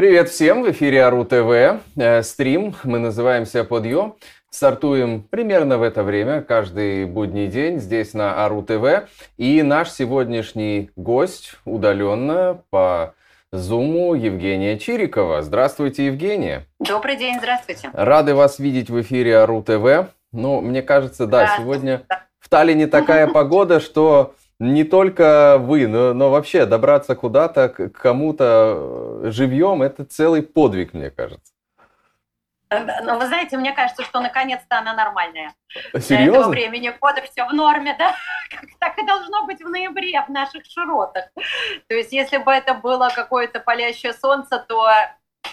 Привет всем! В эфире Ару ТВ. Э, стрим. Мы называемся Подъем. Стартуем примерно в это время, каждый будний день здесь на Ару ТВ. И наш сегодняшний гость удаленно по Зуму Евгения Чирикова. Здравствуйте, Евгения. Добрый день, здравствуйте. Рады вас видеть в эфире Ару ТВ. Ну, мне кажется, да, сегодня в Таллине такая погода, что не только вы, но, но вообще добраться куда-то, к кому-то э, живьем, это целый подвиг, мне кажется. Ну, вы знаете, мне кажется, что наконец-то она нормальная. Серьезно? Для этого времени года все в норме, да? Так и должно быть в ноябре в наших широтах. То есть, если бы это было какое-то палящее солнце, то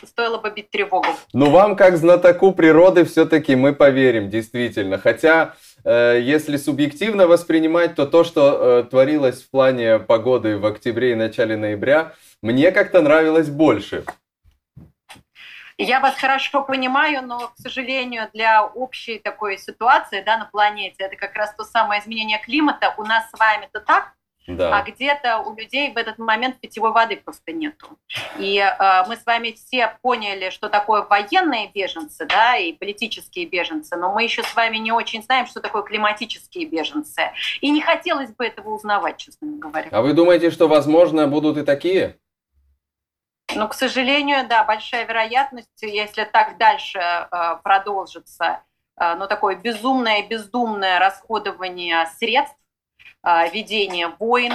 стоило бы бить тревогу. Ну, вам, как знатоку природы, все-таки мы поверим, действительно. Хотя, если субъективно воспринимать, то то, что э, творилось в плане погоды в октябре и начале ноября, мне как-то нравилось больше. Я вас хорошо понимаю, но, к сожалению, для общей такой ситуации да, на планете, это как раз то самое изменение климата, у нас с вами-то так, да. а где-то у людей в этот момент питьевой воды просто нету. И э, мы с вами все поняли, что такое военные беженцы, да, и политические беженцы, но мы еще с вами не очень знаем, что такое климатические беженцы. И не хотелось бы этого узнавать, честно говоря. А вы думаете, что, возможно, будут и такие? Но, к сожалению, да, большая вероятность, если так дальше э, продолжится, э, ну, такое безумное, бездумное расходование средств, э, ведение войн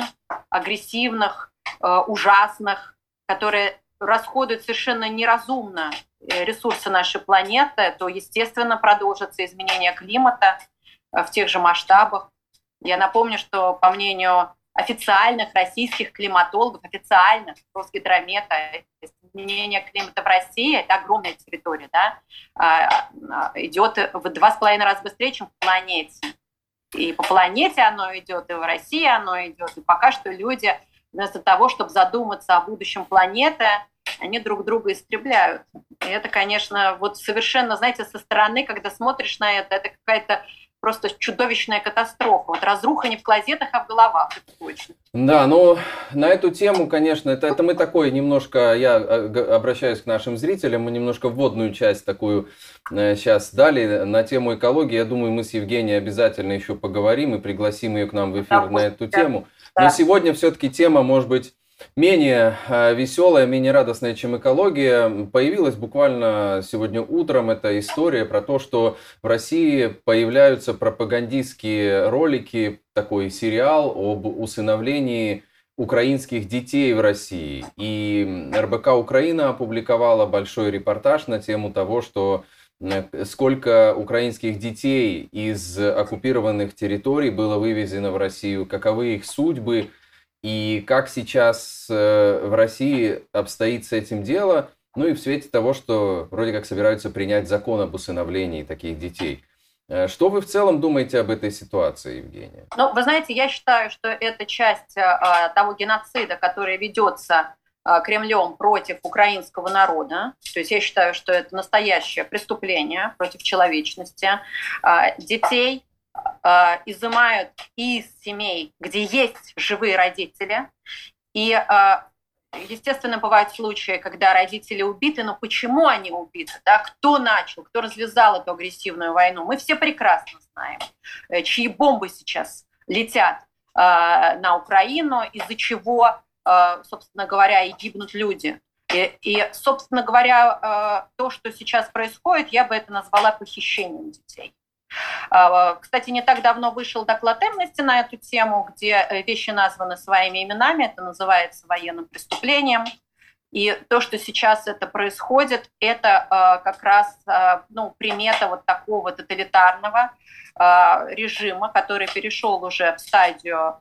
агрессивных, э, ужасных, которые расходуют совершенно неразумно э, ресурсы нашей планеты, то, естественно, продолжится изменение климата э, в тех же масштабах. Я напомню, что, по мнению официальных российских климатологов, официальных Росгидромета, изменение климата в России, это огромная территория, да, а, а, идет в два с половиной раза быстрее, чем по планете. И по планете оно идет, и в России оно идет. И пока что люди вместо того, чтобы задуматься о будущем планеты, они друг друга истребляют. И это, конечно, вот совершенно, знаете, со стороны, когда смотришь на это, это какая-то просто чудовищная катастрофа. Вот разруха не в клозетах, а в головах, это точно. Да, ну на эту тему, конечно, это, это мы такой немножко, я э, обращаюсь к нашим зрителям, мы немножко вводную часть такую сейчас э, дали на тему экологии. Я думаю, мы с Евгенией обязательно еще поговорим и пригласим ее к нам в эфир да, на эту да. тему. Но сегодня все-таки тема, может быть, менее э, веселая, менее радостная, чем экология. Появилась буквально сегодня утром эта история про то, что в России появляются пропагандистские ролики, такой сериал об усыновлении украинских детей в России. И РБК Украина опубликовала большой репортаж на тему того, что сколько украинских детей из оккупированных территорий было вывезено в Россию, каковы их судьбы – и как сейчас э, в России обстоит с этим дело, ну и в свете того, что вроде как собираются принять закон об усыновлении таких детей. Э, что вы в целом думаете об этой ситуации, Евгения? Ну, вы знаете, я считаю, что это часть а, того геноцида, который ведется а, Кремлем против украинского народа. То есть я считаю, что это настоящее преступление против человечности. А, детей э, изымают из семей, где есть живые родители. И, э, естественно, бывают случаи, когда родители убиты, но почему они убиты? Да? Кто начал, кто развязал эту агрессивную войну? Мы все прекрасно знаем, э, чьи бомбы сейчас летят э, на Украину, из-за чего, э, собственно говоря, и гибнут люди. И, и, собственно говоря, то, что сейчас происходит, я бы это назвала похищением детей. А, кстати, не так давно вышел доклад Эмности на эту тему, где э, вещи названы своими именами, это называется военным преступлением. И то, что сейчас это происходит, это э, как раз э, ну, примета вот такого тоталитарного режима, который перешел уже в стадию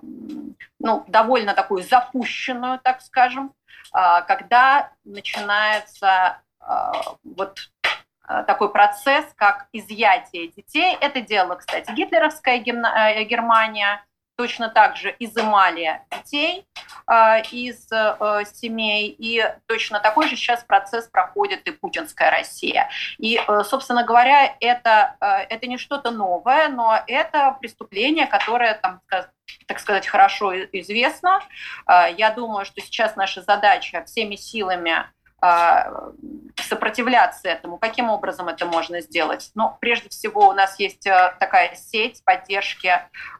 ну, довольно такую запущенную, так скажем, когда начинается вот Э, такой процесс, как изъятие детей. Это делала, кстати, гитлеровская э, Германия, точно так же изымали детей э, из э, семей, и точно такой же сейчас процесс проходит и путинская Россия. И, э, собственно говоря, это, э, это не что-то новое, но это преступление, которое, там, так сказать, хорошо известно. Э, я думаю, что сейчас наша задача всеми силами сопротивляться этому. Каким образом это можно сделать? Ну, прежде всего, у нас есть э, такая сеть поддержки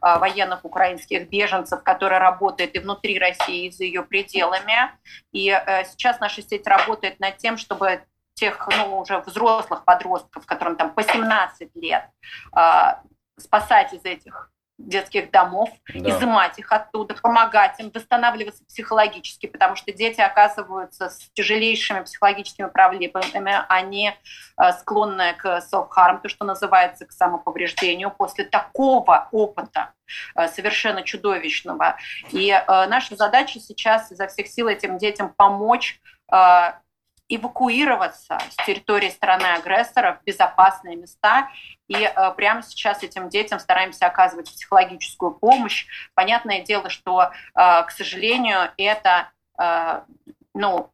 а, военных украинских беженцев, которая работает и внутри России, и за ее пределами. И э, сейчас наша сеть работает над тем, чтобы тех, ну, уже взрослых подростков, которым там по 17 лет, а, спасать из этих детских домов, да. изымать их оттуда, помогать им восстанавливаться психологически, потому что дети оказываются с тяжелейшими психологическими проблемами, они э, склонны к self-harm, то, что называется, к самоповреждению после такого опыта э, совершенно чудовищного. И э, наша задача сейчас изо всех сил этим детям помочь эвакуироваться с территории страны-агрессора в безопасные места. И э, прямо сейчас этим детям стараемся оказывать психологическую помощь. Понятное дело, что, э, к сожалению, это, э, ну,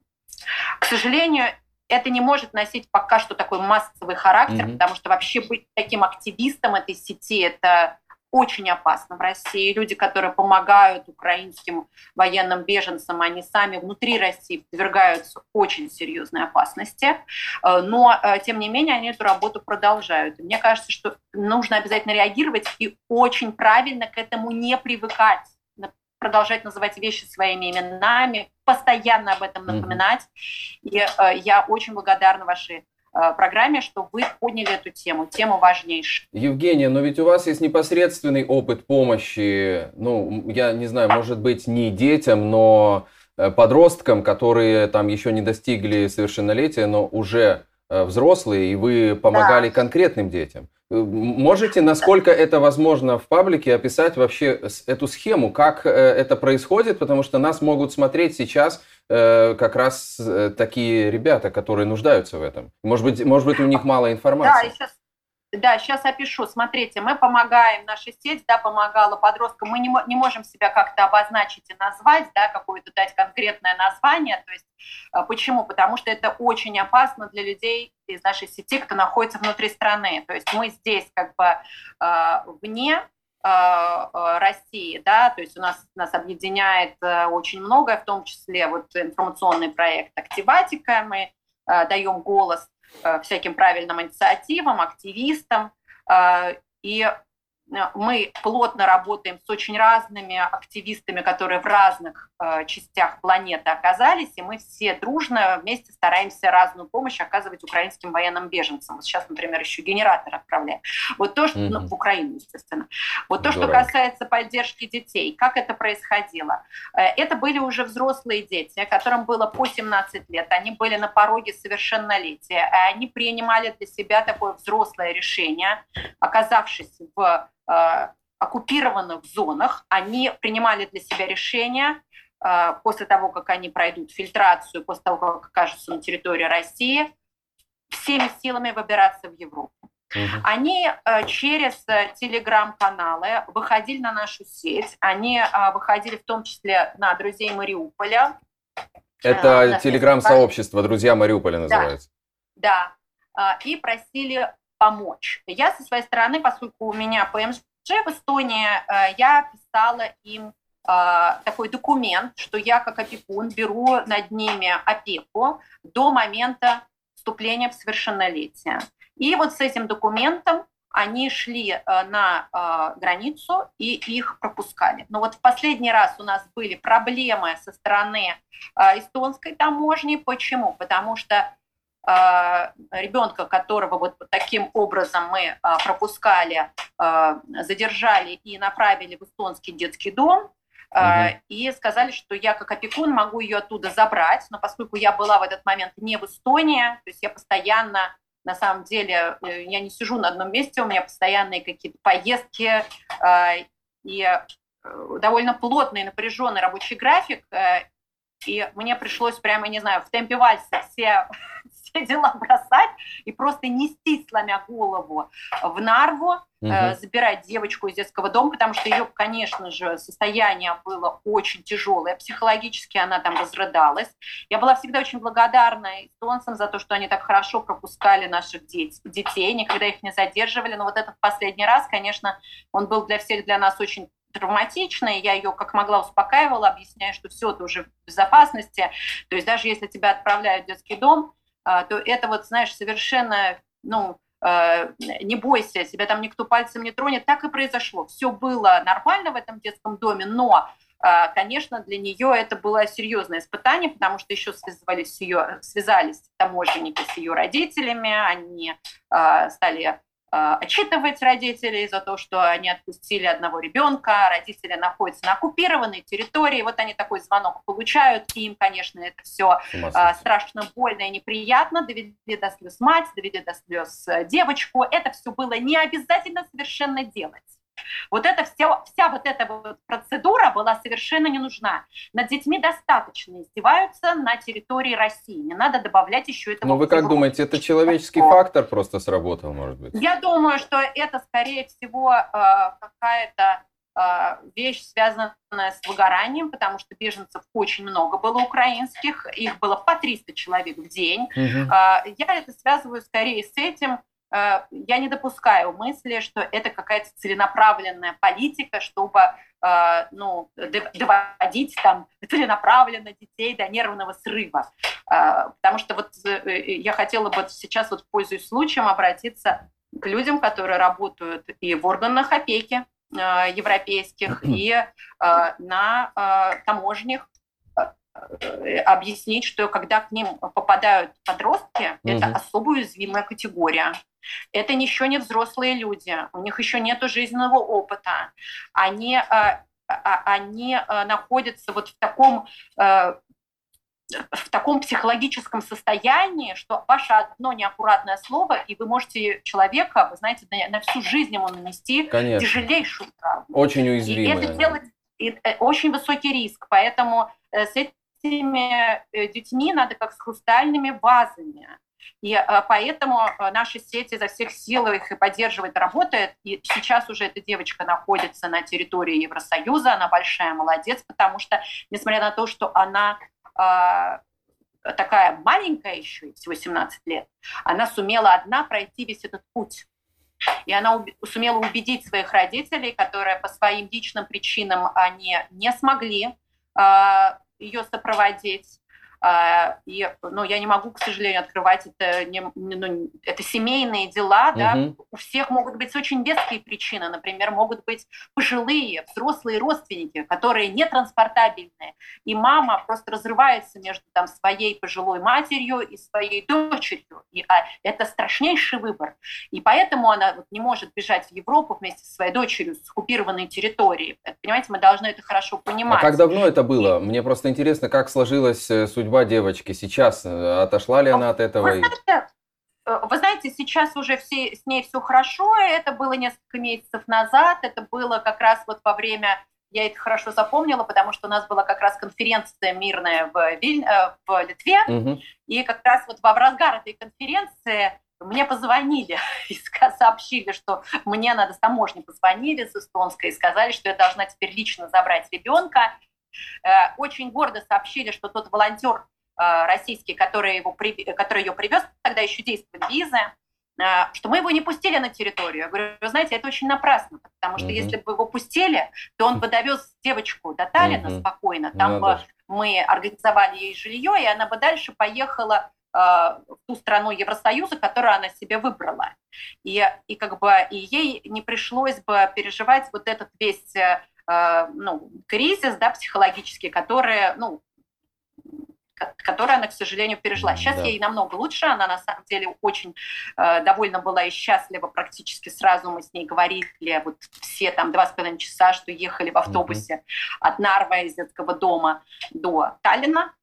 к сожалению, это не может носить пока что такой массовый характер, mm-hmm. потому что вообще быть таким активистом этой сети это очень опасно в России. Люди, которые помогают украинским военным беженцам, они сами внутри России подвергаются очень серьезной опасности. Э, но, э, тем не менее, они эту работу продолжают. мне кажется, что нужно обязательно реагировать и очень правильно к этому не привыкать продолжать называть вещи своими именами, постоянно об этом напоминать. Mm-hmm. И э, я очень благодарна вашей программе, что вы подняли эту тему, тему важнейшую. Евгения, но ведь у вас есть непосредственный опыт помощи, ну, я не знаю, может быть, не детям, но э, подросткам, которые там еще не достигли совершеннолетия, но уже э, взрослые, и вы помогали да. конкретным детям. Можете, насколько это возможно в паблике, описать вообще эту схему, как это происходит, потому что нас могут смотреть сейчас Э, как раз э, такие ребята, которые нуждаются в этом. Может быть, может быть у них мало информации. Да, сейчас, да, сейчас опишу. Смотрите, мы помогаем, наша сеть да, помогала подросткам. Мы не, не можем себя как-то обозначить и назвать, да, какое-то дать конкретное название. То есть, э, почему? Потому что это очень опасно для людей из нашей сети, кто находится внутри страны. То есть мы здесь как бы вне Э, э, России, да, то есть у нас, нас объединяет э, очень многое, в том числе вот информационный проект «Активатика», мы даем голос всяким правильным инициативам, активистам, и мы плотно работаем с очень разными активистами, которые в разных э, частях планеты оказались, и мы все дружно вместе стараемся разную помощь оказывать украинским военным беженцам. Вот сейчас, например, еще генератор отправляем. Вот то, что mm-hmm. ну, в Украину, естественно. Вот то, Здорово. что касается поддержки детей, как это происходило. Э, это были уже взрослые дети, которым было по 17 лет, они были на пороге совершеннолетия, и они принимали для себя такое взрослое решение, оказавшись в оккупированных зонах, они принимали для себя решения э, после того, как они пройдут фильтрацию, после того, как окажутся на территории России, всеми силами выбираться в Европу. Угу. Они э, через телеграм-каналы выходили на нашу сеть, они выходили в том числе на друзей Мариуполя. Это телеграм-сообщество «Друзья Мариуполя» называется. Да, да. И просили помочь. Я со своей стороны, поскольку у меня ПМЖ в Эстонии, э, я писала им э, такой документ, что я как опекун беру над ними опеку до момента вступления в совершеннолетие. И вот с этим документом они шли э, на границу и их пропускали. Но вот в последний раз у нас были проблемы со стороны эстонской таможни. Почему? Потому что ребенка, которого вот таким образом мы а, пропускали, а, задержали и направили в эстонский детский дом, угу. и сказали, что я как опекун могу ее оттуда забрать, но поскольку я была в этот момент не в Эстонии, то есть я постоянно на самом деле э, я не сижу на одном месте, у меня постоянные какие-то поездки и э, довольно плотный напряженный рабочий график, э, и мне пришлось прямо, не знаю, в темпе вальса все все дела бросать и просто нести, сломя голову, в Нарву, угу. э, забирать девочку из детского дома, потому что ее, конечно же, состояние было очень тяжелое, психологически она там разрыдалась. Я была всегда очень благодарна эстонцам за то, что они так хорошо пропускали наших деть, детей, никогда их не задерживали, но вот этот последний раз, конечно, он был для всех для нас очень травматичной, я ее как могла успокаивала, объясняя, что все, ты уже в безопасности. То есть даже если тебя отправляют в детский дом, а, то это вот, знаешь, совершенно, ну, а, не бойся, тебя там никто пальцем не тронет. Так и произошло. Все было нормально в этом детском доме, но а, конечно, для нее это было серьезное испытание, потому что еще связались, ее, связались таможенники с ее родителями, они стали отчитывать родителей за то, что они отпустили одного ребенка, родители находятся на оккупированной территории, вот они такой звонок получают, и им, конечно, это все а, страшно больно и неприятно, довели до слез мать, довели до слез э, девочку, это все было не обязательно совершенно делать. Вот эта вся, вся вот эта вот процедура была совершенно не нужна. Над детьми достаточно издеваются на территории России. Не надо добавлять еще это. Но вы как думаете, это человеческий что? фактор просто сработал, может быть? Я думаю, что это, скорее всего, э, какая-то э, вещь, связанная с выгоранием, потому что беженцев очень много было украинских, их было по 300 человек в день. Угу. Я это связываю скорее с этим, я не допускаю мысли, что это какая-то целенаправленная политика, чтобы э, ну, доводить там целенаправленно детей до нервного срыва. Э, потому что вот я хотела бы сейчас, вот пользуясь случаем, обратиться к людям, которые работают и в органах опеки европейских, и на таможнях, объяснить, что когда к ним попадают подростки, угу. это особо уязвимая категория. Это еще не взрослые люди, у них еще нет жизненного опыта. Они, э, а, они э, находятся вот в таком э, в таком психологическом состоянии, что ваше одно неаккуратное слово, и вы можете человека, вы знаете, на, на всю жизнь ему нанести Конечно. тяжелейшую травму. Очень уязвимое. И это делать и, очень высокий риск, поэтому с этими детьми надо как с хрустальными вазами и э, поэтому э, наши сети изо всех сил их и поддерживает, работает. И сейчас уже эта девочка находится на территории Евросоюза, она большая молодец, потому что, несмотря на то, что она э, такая маленькая еще, всего 17 лет, она сумела одна пройти весь этот путь. И она сумела убедить своих родителей, которые по своим личным причинам они не смогли ее сопроводить. А, и, ну, я не могу, к сожалению, открывать это, не, ну, это семейные дела, угу. да, у всех могут быть очень веские причины, например, могут быть пожилые, взрослые родственники, которые нетранспортабельные, и мама просто разрывается между там своей пожилой матерью и своей дочерью, и а, это страшнейший выбор, и поэтому она вот, не может бежать в Европу вместе со своей дочерью с оккупированной территории, понимаете, мы должны это хорошо понимать. А как давно это было? Мне просто интересно, как сложилась э, судьба судьба девочки сейчас? Э, отошла ли она от этого? Вы знаете, э, вы знаете, сейчас уже все, с ней все хорошо. Это было несколько месяцев назад. Это было как раз вот во время я это хорошо запомнила, потому что у нас была как раз конференция мирная в, Виль... Э, в Литве, угу. и как раз вот во разгар этой конференции мне позвонили и сообщили, что мне надо с таможни позвонили с эстонской и сказали, что я должна теперь лично забрать ребенка. Э, очень гордо сообщили, что тот волонтер э, российский, который, его, который ее привез, тогда еще действует визы, э, что мы его не пустили на территорию. Я говорю, вы знаете, это очень напрасно, потому что mm-hmm. если бы его пустили, то он бы довез девочку до Таллина mm-hmm. спокойно, там ну, бы мы организовали ей жилье, и она бы дальше поехала в ту страну Евросоюза, которую она себе выбрала. И, и как бы и ей не пришлось бы переживать вот этот весь ну, кризис да, психологический, который, ну, который она, к сожалению, пережила. Сейчас да. ей намного лучше, она на самом деле очень э, довольна была и счастлива, практически сразу мы с ней говорили, вот все там два с половиной часа, что ехали в автобусе mm-hmm. от Нарва из детского дома до Таллина,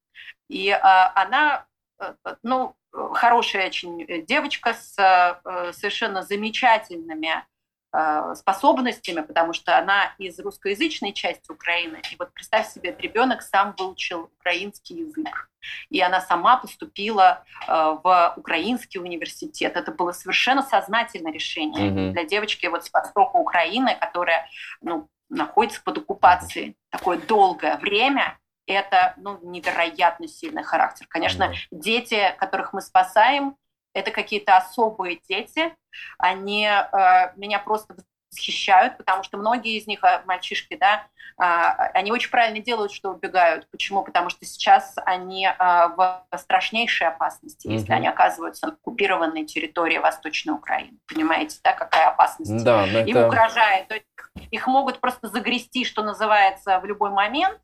и э, она, э, ну, хорошая очень девочка с э, совершенно замечательными Э, способностями, потому что она из русскоязычной части Украины. И вот представь себе, ребенок сам выучил украинский язык. И она сама поступила э, в украинский университет. Это было совершенно сознательное решение mm-hmm. для девочки вот с востока Украины, которая ну, находится под оккупацией такое долгое время. Это ну, невероятно сильный характер. Конечно, дети, которых мы спасаем, это какие-то особые дети, они э, меня просто восхищают, потому что многие из них, а, мальчишки, да, а, они очень правильно делают, что убегают. Почему? Потому что сейчас они а, в страшнейшей опасности, mm-hmm. если они оказываются на оккупированной территории Восточной Украины. Понимаете, да, какая опасность да, им это... угрожает. То есть их могут просто загрести, что называется, в любой момент,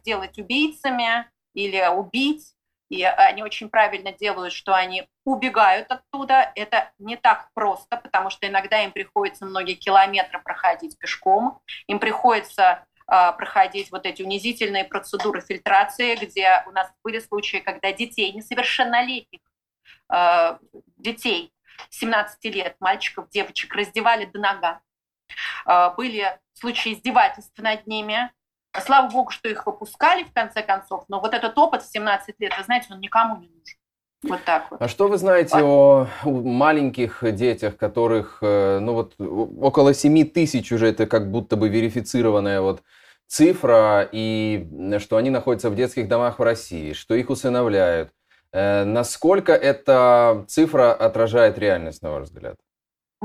сделать убийцами или убить и они очень правильно делают, что они убегают оттуда. Это не так просто, потому что иногда им приходится многие километры проходить пешком, им приходится э, проходить вот эти унизительные процедуры фильтрации, где у нас были случаи, когда детей, несовершеннолетних э, детей, 17 лет, мальчиков, девочек, раздевали до нога. Э, были случаи издевательств над ними, Слава богу, что их выпускали в конце концов, но вот этот опыт в 17 лет, вы знаете, он никому не нужен. Вот так вот. А что вы знаете а... о маленьких детях, которых, э, ну вот, около 7 тысяч уже это как будто бы верифицированная вот цифра, и что они находятся в детских домах в России, что их усыновляют. Э, насколько эта цифра отражает реальность, на ваш взгляд?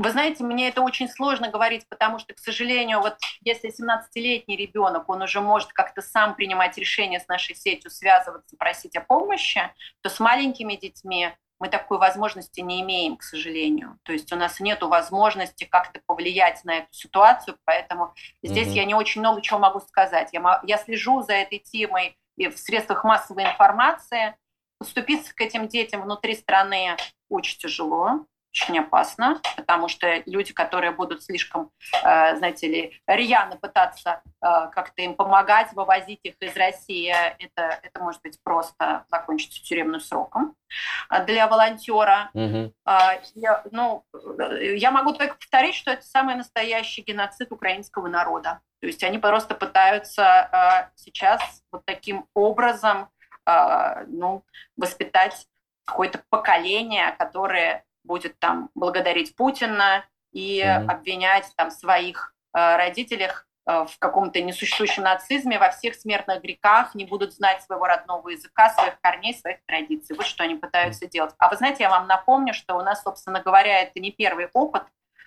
Вы знаете, мне это очень сложно говорить, потому что, к сожалению, вот если 17-летний ребенок, он уже может как-то сам принимать решение с нашей сетью, связываться, просить о помощи, то с маленькими детьми мы такой возможности не имеем, к сожалению. То есть у нас нет возможности как-то повлиять на эту ситуацию, поэтому здесь mm-hmm. я не очень много чего могу сказать. Я, я слежу за этой темой и в средствах массовой информации. Поступиться к этим детям внутри страны очень тяжело очень опасно, потому что люди, которые будут слишком, э, знаете ли, рьяно пытаться э, как-то им помогать, вывозить их из России, это, это может быть просто закончится тюремным сроком для волонтера. Угу. Я, ну, я могу только повторить, что это самый настоящий геноцид украинского народа. То есть они просто пытаются э, сейчас вот таким образом ну, воспитать какое-то поколение, которое будет там благодарить Путина и mm-hmm. обвинять там своих э, родителях э, в каком-то несуществующем нацизме, во всех смертных грехах, не будут знать своего родного языка, своих корней, своих традиций. Вот что они пытаются mm-hmm. делать. А вы знаете, я вам напомню, что у нас, собственно говоря, это не первый опыт,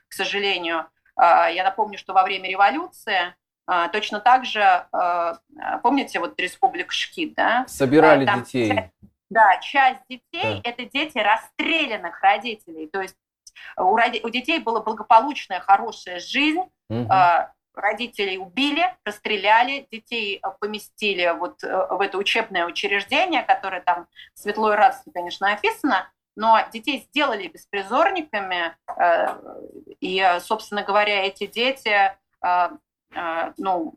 к сожалению. Э, я напомню, что во время революции э, точно так же, э, помните, вот Республика Шкит, да? Собирали там детей. Да, часть детей да. это дети расстрелянных родителей. То есть у, роди... у детей была благополучная, хорошая жизнь. Угу. Родителей убили, расстреляли, детей э, поместили вот э, в это учебное учреждение, которое там светло и радостно, конечно, описано, но детей сделали беспризорниками, э, и, собственно говоря, эти дети, ну,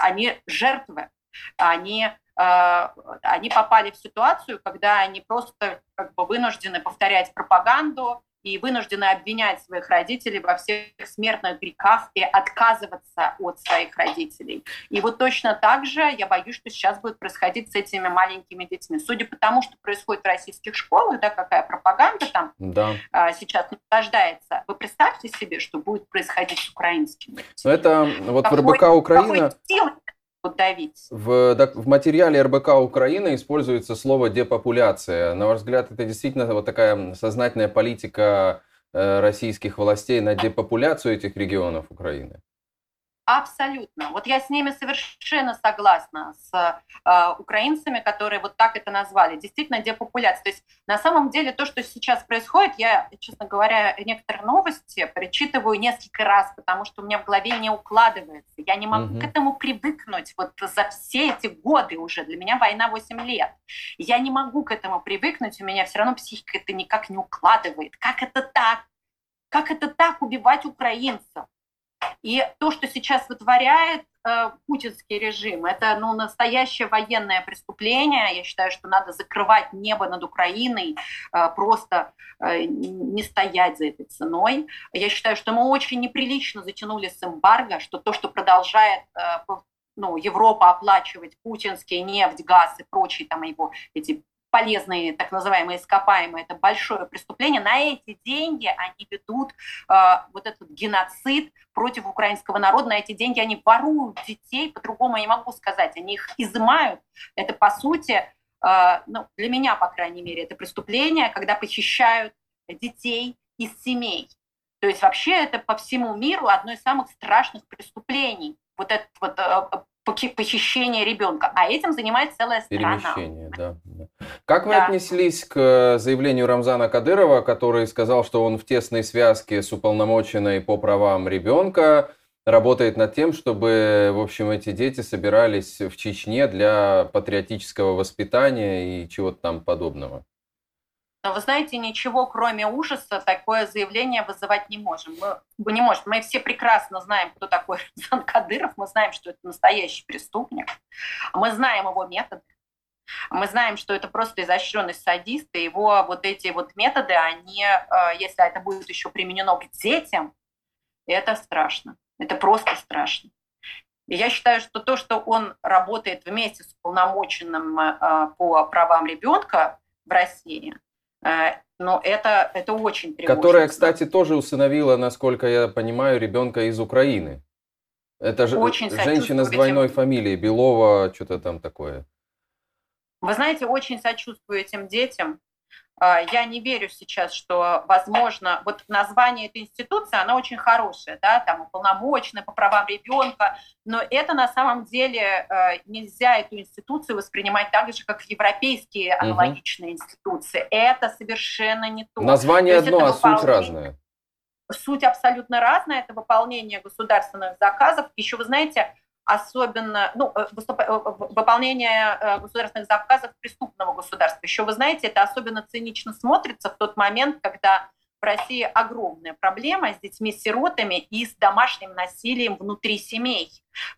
они жертвы, они Э, они попали в ситуацию, когда они просто как бы вынуждены повторять пропаганду и вынуждены обвинять своих родителей во всех смертных грехах и отказываться от своих родителей. И вот точно так же я боюсь, что сейчас будет происходить с этими маленькими детьми. Судя по тому, что происходит в российских школах, да, какая пропаганда там да. а, сейчас насаждается, вы представьте себе, что будет происходить с украинскими детьми. Но это вот какой, в РБК Украина... Какой силы подавить. В, в материале РБК Украины используется слово депопуляция. На ваш взгляд, это действительно вот такая сознательная политика э, российских властей на депопуляцию этих регионов Украины? Абсолютно. Вот я с ними совершенно согласна, с э, украинцами, которые вот так это назвали. Действительно, депопуляция. То есть на самом деле то, что сейчас происходит, я, честно говоря, некоторые новости перечитываю несколько раз, потому что у меня в голове не укладывается. Я не могу угу. к этому привыкнуть вот за все эти годы уже. Для меня война 8 лет. Я не могу к этому привыкнуть, у меня все равно психика это никак не укладывает. Как это так? Как это так убивать украинцев? И то, что сейчас вытворяет э, путинский режим, это ну, настоящее военное преступление. Я считаю, что надо закрывать небо над Украиной, э, просто э, не стоять за этой ценой. Я считаю, что мы очень неприлично затянули с эмбарго, что то, что продолжает э, ну, Европа оплачивать путинский нефть, газ и прочие там его эти полезные так называемые ископаемые, это большое преступление. На эти деньги они ведут э, вот этот геноцид против украинского народа. На эти деньги они воруют детей, по-другому я не могу сказать. Они их изымают. Это, по сути, э, ну, для меня, по крайней мере, это преступление, когда похищают детей из семей. То есть вообще это по всему миру одно из самых страшных преступлений. Вот это вот э, похищение ребенка, а этим занимается целая страна. Перемещение, да. Как вы да. отнеслись к заявлению Рамзана Кадырова, который сказал, что он в тесной связке с уполномоченной по правам ребенка работает над тем, чтобы, в общем, эти дети собирались в Чечне для патриотического воспитания и чего-то там подобного? Но вы знаете, ничего кроме ужаса такое заявление вызывать не можем. Мы, не можем. Мы все прекрасно знаем, кто такой Рамзан Кадыров. Мы знаем, что это настоящий преступник. Мы знаем его методы. Мы знаем, что это просто изощренный садист, и его вот эти вот методы, они, э, если это будет еще применено к детям, это страшно. Это просто страшно. И я считаю, что то, что он работает вместе с полномоченным э, по правам ребенка в России, но это, это очень тревожно. Которая, кстати, тоже усыновила, насколько я понимаю, ребенка из Украины. Это же очень женщина с двойной фамилией, Белова, что-то там такое. Вы знаете, очень сочувствую этим детям. А, я не верю сейчас, что возможно, вот название этой институции, она очень хорошая, да, там уполномоченная по правам ребенка, но это на самом деле э, нельзя эту институцию воспринимать так же, как европейские аналогичные угу. институции. Это совершенно не то. Название то одно, а суть разная. Суть абсолютно разная. Это выполнение государственных заказов. Еще вы знаете, особенно ну, э, выступ... Э, выполнение э, государственных заказов преступного государства. Еще вы знаете, это особенно цинично смотрится в тот момент, когда в России огромная проблема с детьми-сиротами и с домашним насилием внутри семей.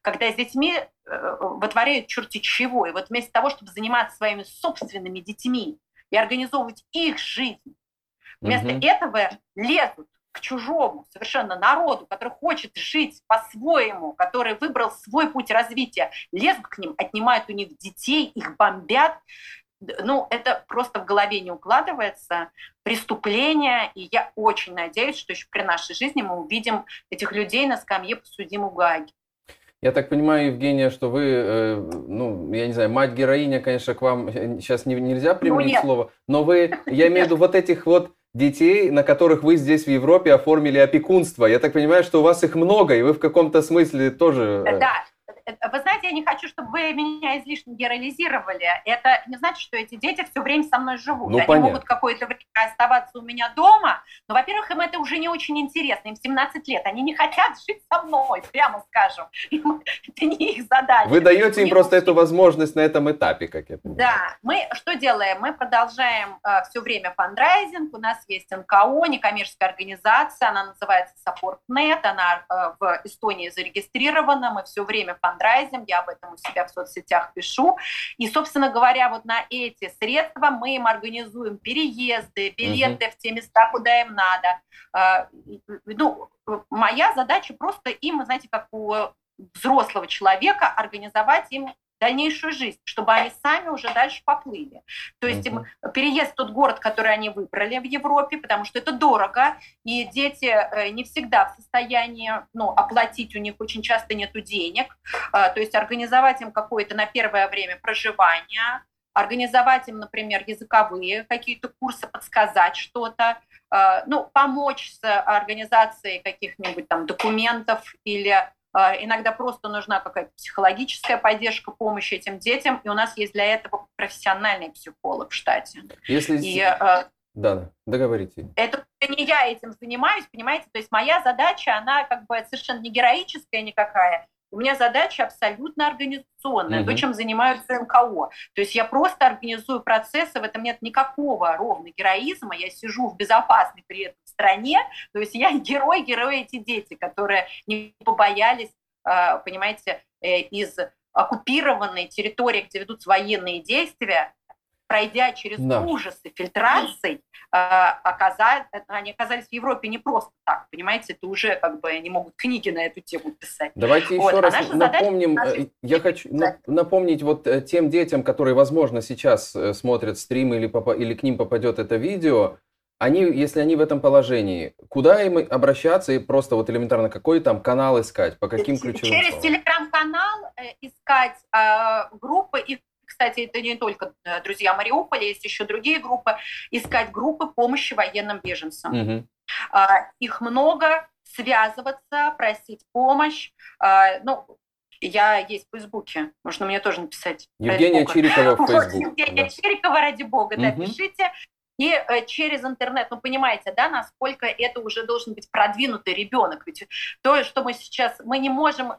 Когда с детьми вытворяют черти чего. И вот вместо того, чтобы заниматься своими собственными детьми и организовывать их жизнь, вместо угу. этого лезут к чужому совершенно народу, который хочет жить по-своему, который выбрал свой путь развития, лезут к ним, отнимают у них детей, их бомбят. Ну, это просто в голове не укладывается. Преступление, и я очень надеюсь, что еще при нашей жизни мы увидим этих людей на скамье подсудимых Гааги. Я так понимаю, Евгения, что вы, э, ну, я не знаю, мать-героиня, конечно, к вам сейчас не, нельзя применить ну, слово, но вы, я имею в виду вот этих вот детей, на которых вы здесь в Европе оформили опекунство. Я так понимаю, что у вас их много, и вы в каком-то смысле тоже... Э, да, вы знаете, я не хочу, чтобы вы меня излишне генерализировали. Это не значит, что эти дети все время со мной живут. Ну, Они понятно. могут какое-то время оставаться у меня дома, но, во-первых, им это уже не очень интересно. Им 17 лет. Они не хотят жить со мной, прямо скажем. это не их задача. Вы даете им просто эту возможность на этом этапе, как я понимаю. Да. Мы что делаем? Мы продолжаем э, все время фандрайзинг. У нас есть НКО, некоммерческая организация. Она называется SupportNet. Она э, в Эстонии зарегистрирована. Мы все время фандрайзинг фандрайзим, я об этом у себя в соцсетях пишу. И, собственно говоря, вот на эти средства мы им организуем переезды, билеты угу. в те места, куда им надо. А, ну, моя задача просто им, знаете, как у взрослого человека, организовать им дальнейшую жизнь, чтобы они сами уже дальше поплыли. То есть им переезд в тот город, который они выбрали в Европе, потому что это дорого, и дети э, не всегда в состоянии ну, оплатить, у них очень часто нет денег. А, то есть организовать им какое-то на первое время проживание, организовать им, например, языковые какие-то курсы, подсказать что-то, а, ну, помочь с организацией каких-нибудь там документов или иногда просто нужна какая-то психологическая поддержка, помощь этим детям, и у нас есть для этого профессиональный психолог в штате. Если... И, а, да, договорите. Это не я этим занимаюсь, понимаете? То есть моя задача, она как бы совершенно не героическая никакая, у меня задача абсолютно организационная, угу. то, чем занимаются НКО. То есть я просто организую процессы, в этом нет никакого ровно героизма, я сижу в безопасной при этом стране, то есть я герой, герои эти дети, которые не побоялись, а, понимаете, э, из оккупированной территории, где ведутся военные действия, пройдя через да. ужасы фильтраций, а, оказать, они оказались в Европе не просто так, понимаете, это уже как бы они могут книги на эту тему писать. Давайте вот. еще а раз напомним, задача, э, я хочу да. напомнить вот э, тем детям, которые, возможно, сейчас э, смотрят стрим или, или к ним попадет это видео, они, если они в этом положении, куда им обращаться и просто вот элементарно какой там канал искать, по каким ключевым Через телеграм-канал искать э, группы и кстати, это не только э, «Друзья Мариуполя», есть еще другие группы, искать группы помощи военным беженцам. Угу. Их много, связываться, просить помощь. А, ну, я есть в Фейсбуке, можно мне тоже написать. Евгения Чирикова в Фейсбуке. Евгения да. Чирикова, ради бога, да, пишите. И э, через интернет, ну понимаете, да, насколько это уже должен быть продвинутый ребенок. Ведь то, что мы сейчас, мы не можем э,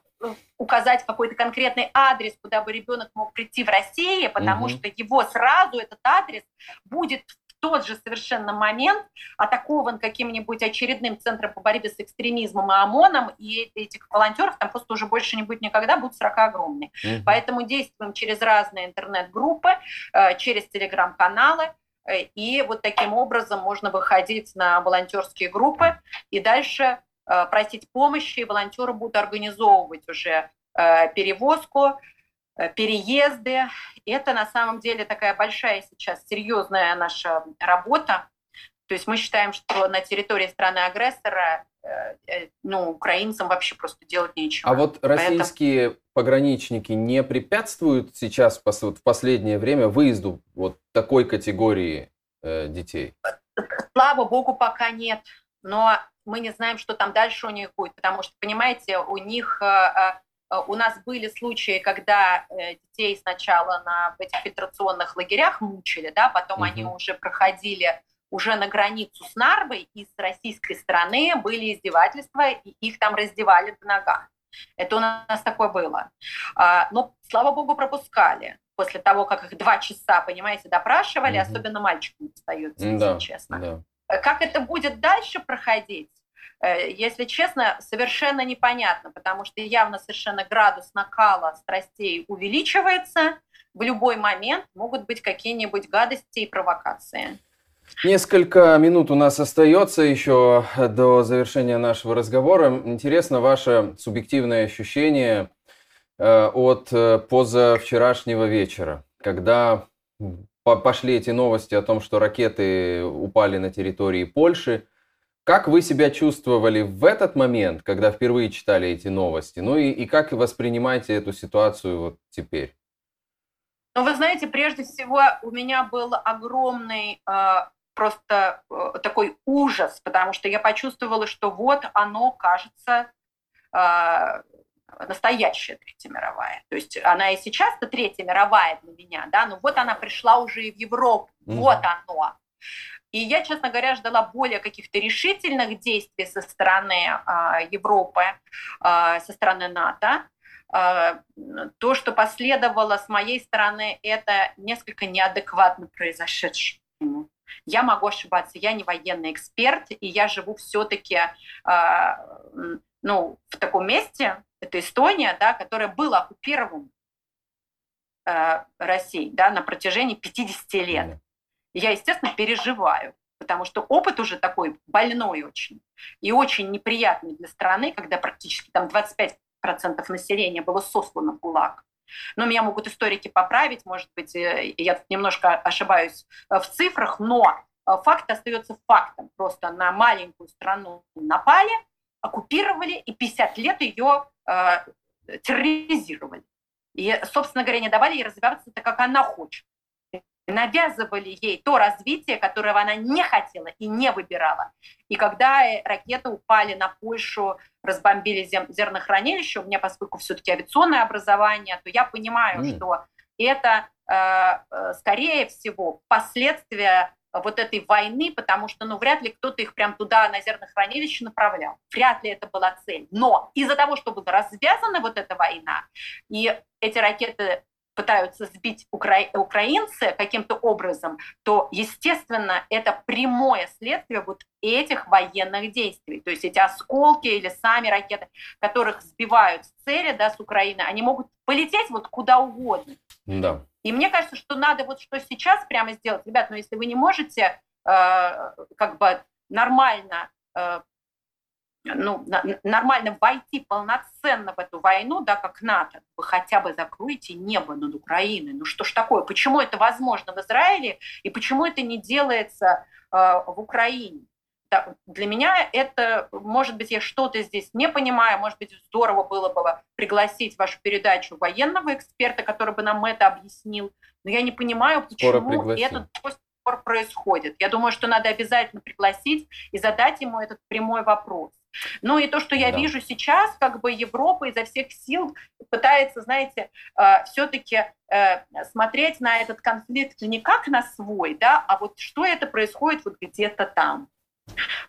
указать какой-то конкретный адрес, куда бы ребенок мог прийти в России, потому угу. что его сразу этот адрес будет тот же совершенно момент атакован каким-нибудь очередным центром по борьбе с экстремизмом и ОМОНом, и этих волонтеров там просто уже больше не будет никогда, будут срока огромные. Mm-hmm. Поэтому действуем через разные интернет-группы, э, через телеграм-каналы, и вот таким образом можно выходить на волонтерские группы и дальше э, просить помощи, волонтеры будут организовывать уже перевозку, Э, переезды. Это на самом деле такая большая сейчас серьезная наша работа. То есть мы считаем, что на территории страны-агрессора э, э, ну, украинцам вообще просто делать нечего. А вот российские Поэтому... пограничники не препятствуют сейчас в последнее время выезду вот такой категории э, детей? Слава богу, пока нет. Но мы не знаем, что там дальше у них будет, потому что, понимаете, у них у нас были случаи, когда детей сначала на этих фильтрационных лагерях мучили, да, потом угу. они уже проходили уже на границу с Нарвой, и с российской стороны были издевательства, и их там раздевали до нога. Это у нас такое было. А, но, слава богу, пропускали. После того, как их два часа, понимаете, допрашивали, угу. особенно мальчикам остается, да, если честно. Да. Как это будет дальше проходить? Э, если честно, совершенно непонятно, потому что явно совершенно градус накала страстей увеличивается. В любой момент могут быть какие-нибудь гадости и провокации. Несколько минут у нас остается еще до завершения нашего разговора. Интересно ваше субъективное ощущение э, от э, позавчерашнего вечера, когда пошли эти новости о том, что ракеты упали на территории Польши. Как вы себя чувствовали в этот момент, когда впервые читали эти новости? Ну и, и как воспринимаете эту ситуацию вот теперь? Ну, вы знаете, прежде всего у меня был огромный э, просто э, такой ужас, потому что я почувствовала, что вот оно, кажется, э, настоящая Третья мировая. То есть она и сейчас-то Третья мировая для меня, да, но вот она пришла уже и в Европу. Mm-hmm. Вот оно. И я, честно говоря, ждала более каких-то решительных действий со стороны а, Европы, а, со стороны НАТО. А, то, что последовало с моей стороны, это несколько неадекватно произошедшее. Я могу ошибаться, я не военный эксперт, и я живу все-таки ну, в таком месте, это Эстония, да, которая была оккупирована Россией да, на протяжении 50 лет я, естественно, переживаю, потому что опыт уже такой больной очень и очень неприятный для страны, когда практически там 25% населения было сослано в ГУЛАГ. Но меня могут историки поправить, может быть, э, я немножко ошибаюсь э, в цифрах, но э, факт остается фактом. Просто на маленькую страну напали, оккупировали и 50 лет ее э, терроризировали. И, собственно говоря, не давали ей развиваться так, как она хочет навязывали ей то развитие, которого она не хотела и не выбирала. И когда э, ракеты упали на Польшу, разбомбили зернохранилище, у меня, поскольку все-таки авиационное образование, то я понимаю, mm. что это, э, э, скорее всего, последствия вот этой войны, потому что, ну, вряд ли кто-то их прям туда, на зернохранилище, направлял. Вряд ли это была цель. Но из-за того, что была развязана вот эта война, и эти ракеты пытаются сбить укра... украинцы каким-то образом, то, естественно, это прямое следствие вот этих военных действий. То есть эти осколки или сами ракеты, которых сбивают с цели да, с Украины, они могут полететь вот куда угодно. Да. И мне кажется, что надо вот что сейчас прямо сделать. Ребят, ну если вы не можете э, как бы нормально э, ну, нормально войти полноценно в эту войну, да, как НАТО, вы хотя бы закроете небо над Украиной. Ну что ж такое? Почему это возможно в Израиле и почему это не делается э, в Украине? Да, для меня это, может быть, я что-то здесь не понимаю, может быть, здорово было бы пригласить в вашу передачу военного эксперта, который бы нам это объяснил, но я не понимаю, почему это пор происходит. Я думаю, что надо обязательно пригласить и задать ему этот прямой вопрос. Ну и то, что я да. вижу сейчас, как бы Европа изо всех сил пытается, знаете, э, все-таки э, смотреть на этот конфликт не как на свой, да, а вот что это происходит вот где-то там.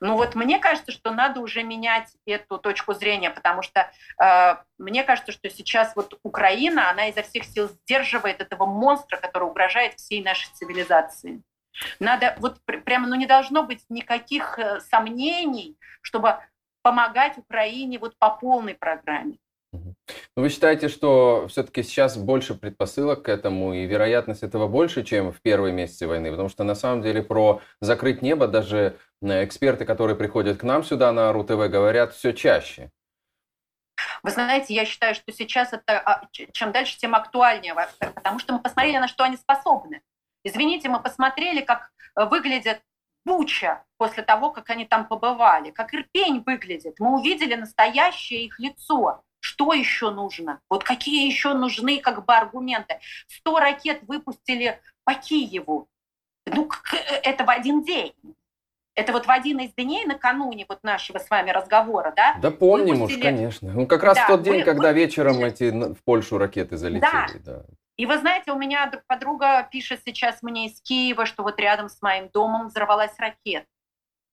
Ну вот мне кажется, что надо уже менять эту точку зрения, потому что э, мне кажется, что сейчас вот Украина, она изо всех сил сдерживает этого монстра, который угрожает всей нашей цивилизации. Надо вот прямо, ну не должно быть никаких э, сомнений, чтобы помогать Украине вот по полной программе. Ну, вы считаете, что все-таки сейчас больше предпосылок к этому, и вероятность этого больше, чем в первые месяцы войны? Потому что на самом деле про закрыть небо даже э, эксперты, которые приходят к нам сюда на РУ-ТВ, говорят все чаще. Вы знаете, я считаю, что сейчас это а, чем дальше, тем актуальнее, потому что мы посмотрели, на что они способны. Извините, мы посмотрели, как э, выглядят Буча после того, как они там побывали, как Ирпень выглядит. Мы увидели настоящее их лицо. Что еще нужно? Вот какие еще нужны как бы аргументы? Сто ракет выпустили по Киеву. Ну, это в один день. Это вот в один из дней накануне вот нашего с вами разговора, да? Да помним выпустили... уж, конечно. Ну, как раз да, тот день, вы, когда вы... вечером эти в Польшу ракеты залетели. Да. да. И вы знаете, у меня подруга пишет сейчас мне из Киева, что вот рядом с моим домом взорвалась ракета.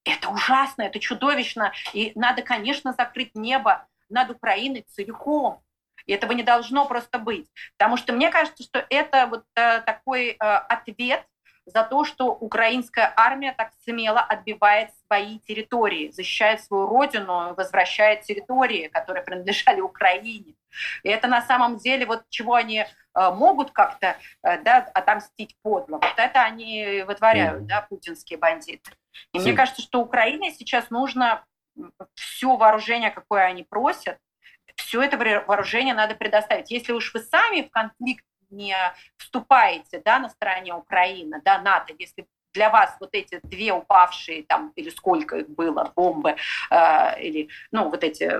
Это ужасно, это чудовищно. И надо, конечно, закрыть небо над Украиной целиком. И этого не должно просто быть. Потому что мне кажется, что это вот э, такой э, ответ за то, что украинская армия так смело отбивает свои территории, защищает свою родину, возвращает территории, которые принадлежали Украине. И это на самом деле вот чего они э, могут как-то э, да, отомстить подло. Вот это они вытворяют, mm. да, путинские бандиты. И мне кажется, что Украине сейчас нужно все вооружение, какое они просят, все это вооружение надо предоставить. Если уж вы сами в конфликт не вступаете да, на стороне Украины, да, НАТО, если для вас вот эти две упавшие там или сколько их было бомбы э, или ну вот эти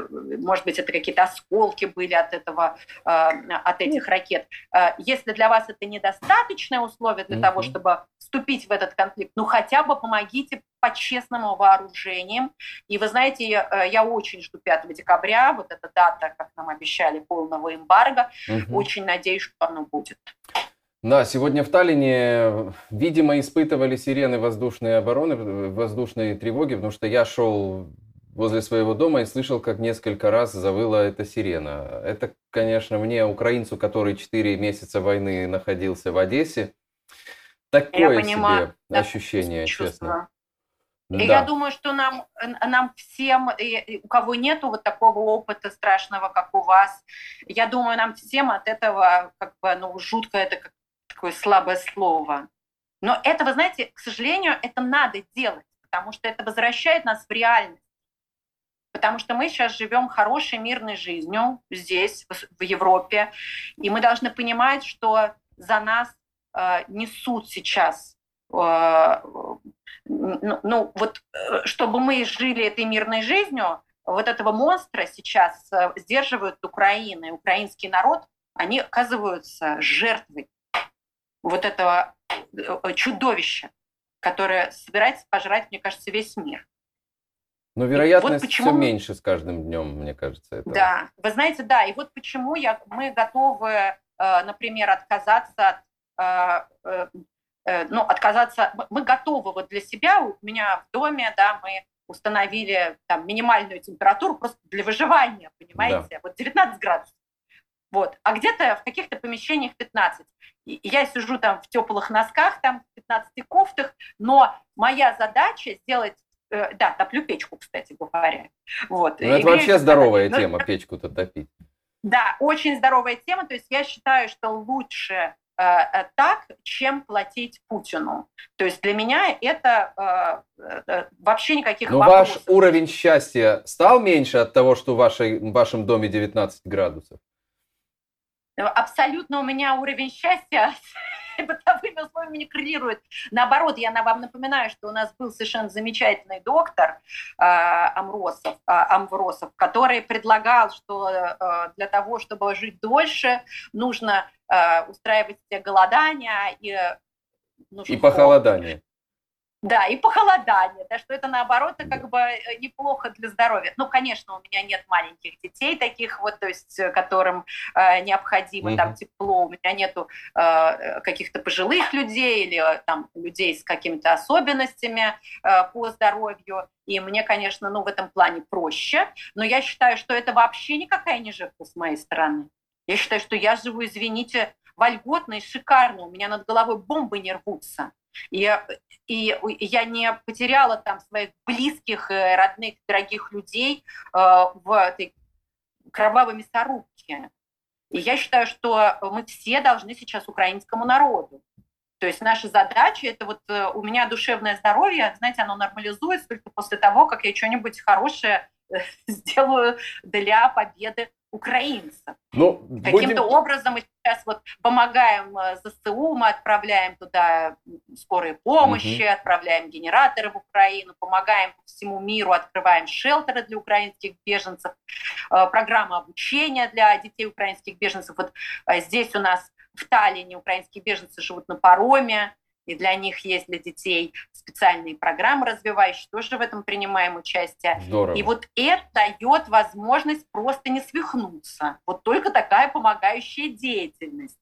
может быть это какие-то осколки были от этого э, от этих ракет э, если для вас это недостаточное условие для mm-hmm. того чтобы вступить в этот конфликт ну хотя бы помогите по-честному вооружением и вы знаете я, э, я очень жду 5 декабря вот эта дата как нам обещали полного эмбарго mm-hmm. очень надеюсь что оно будет да, сегодня в Таллине, видимо, испытывали сирены воздушной обороны, воздушной тревоги, потому что я шел возле своего дома и слышал, как несколько раз завыла эта сирена. Это, конечно, мне, украинцу, который 4 месяца войны находился в Одессе, такое себе ощущение, честно. И да. я думаю, что нам, нам всем, у кого нету вот такого опыта страшного, как у вас, я думаю, нам всем от этого как бы, ну, жутко это как такое слабое слово. Но это, вы знаете, к сожалению, это надо делать, потому что это возвращает нас в реальность. Потому что мы сейчас живем хорошей мирной жизнью здесь, в Европе, и мы должны понимать, что за нас э, несут сейчас э, ну, ну вот э, чтобы мы жили этой мирной жизнью, вот этого монстра сейчас э, сдерживают Украина и украинский народ, они оказываются жертвой вот этого э, чудовища, которое собирается пожрать, мне кажется, весь мир. Но вероятность вот почему... все меньше с каждым днем, мне кажется. Этого. Да, вы знаете, да, и вот почему я, мы готовы, например, отказаться от, ну, отказаться, мы готовы вот для себя, у меня в доме, да, мы установили там минимальную температуру просто для выживания, понимаете, да. вот 19 градусов. Вот. А где-то в каких-то помещениях 15. И я сижу там в теплых носках, там в 15 кофтах, но моя задача сделать э, да, топлю печку, кстати говоря. Вот. Ну, это вообще здоровая сказать. тема, печку-то топить. Да, очень здоровая тема. То есть я считаю, что лучше э, э так, чем платить Путину. То есть для меня это э, э, вообще никаких Но вопросов. ваш уровень счастья стал меньше от того, что в, вашей, в вашем доме 19 градусов? абсолютно у меня уровень счастья бытовыми условиями не коррелирует. Наоборот, я вам напоминаю, что у нас был совершенно замечательный доктор э, Амросов, э, Амвросов, который предлагал, что э, для того, чтобы жить дольше, нужно э, устраивать себе голодания и, нужно и похолодание. Да, и похолодание, да, что это наоборот как бы э, неплохо для здоровья. Ну, конечно, у меня нет маленьких детей таких вот, то есть э, которым э, необходимо mm-hmm. там тепло, у меня нету э, каких-то пожилых людей или э, там людей с какими-то особенностями э, по здоровью, и мне, конечно, ну в этом плане проще, но я считаю, что это вообще никакая не жертва с моей стороны. Я считаю, что я живу, извините, вольготно и шикарно, у меня над головой бомбы не рвутся. И, и я не потеряла там своих близких, э, родных, дорогих людей э, в этой кровавой мясорубке. И я считаю, что мы все должны сейчас украинскому народу. То есть наша задача, это вот э, у меня душевное здоровье, знаете, оно нормализуется только после того, как я что-нибудь хорошее сделаю для победы украинцев. Ну, Каким-то будем... образом мы сейчас вот помогаем э, ЗСУ, мы отправляем туда скорые помощи, угу. отправляем генераторы в Украину, помогаем по всему миру, открываем шелтеры для украинских беженцев, э, программа обучения для детей украинских беженцев. Вот э, здесь у нас в Таллине украинские беженцы живут на пароме, и для них есть для детей специальные программы развивающие, тоже в этом принимаем участие. Здорово. И вот это дает возможность просто не свихнуться. Вот только такая помогающая деятельность.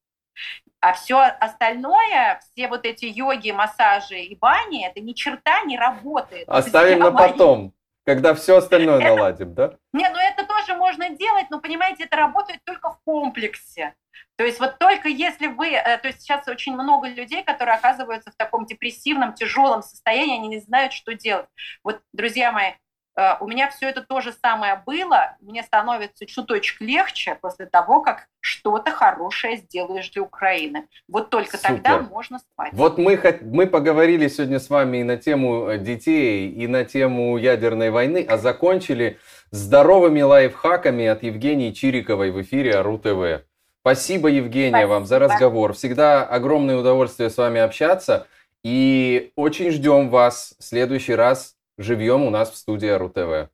А все остальное, все вот эти йоги, массажи и бани, это ни черта не работает. Оставим на потом, когда все остальное это... наладим, да? Не, ну это тоже можно делать, но понимаете, это работает только в комплексе. То есть вот только если вы, э, то есть сейчас очень много людей, которые оказываются в таком депрессивном, тяжелом состоянии, они не знают, что делать. Вот, друзья мои, у меня все это то же самое было, мне становится чуточек легче после того, как что-то хорошее сделаешь для Украины. Вот только Супер. тогда можно спать. Вот мы, мы поговорили сегодня с вами и на тему э, детей, и на тему ядерной войны, а закончили здоровыми лайфхаками от Евгении Чириковой в эфире АРУ ТВ. Спасибо, Евгения, Спасибо. вам за разговор. Всегда огромное удовольствие с вами общаться. И очень ждем вас в следующий раз живьем у нас в студии РУ-ТВ.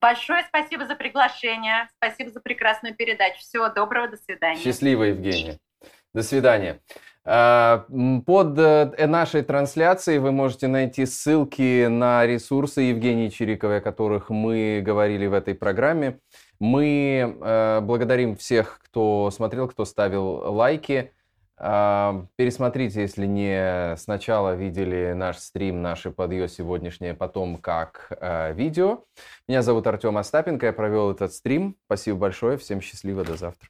Большое спасибо за приглашение. Спасибо за прекрасную передачу. Всего доброго, до свидания. Счастливо, Евгения. До свидания. А, под э, нашей трансляцией вы можете найти ссылки на ресурсы Евгении Чириковой, о которых мы говорили в этой программе. Мы э, благодарим всех, кто смотрел, кто ставил лайки. Пересмотрите, если не сначала видели наш стрим, наше подъё сегодняшнее, потом как э, видео. Меня зовут Артем Остапенко, я провел этот стрим. Спасибо большое, всем счастливо, до завтра.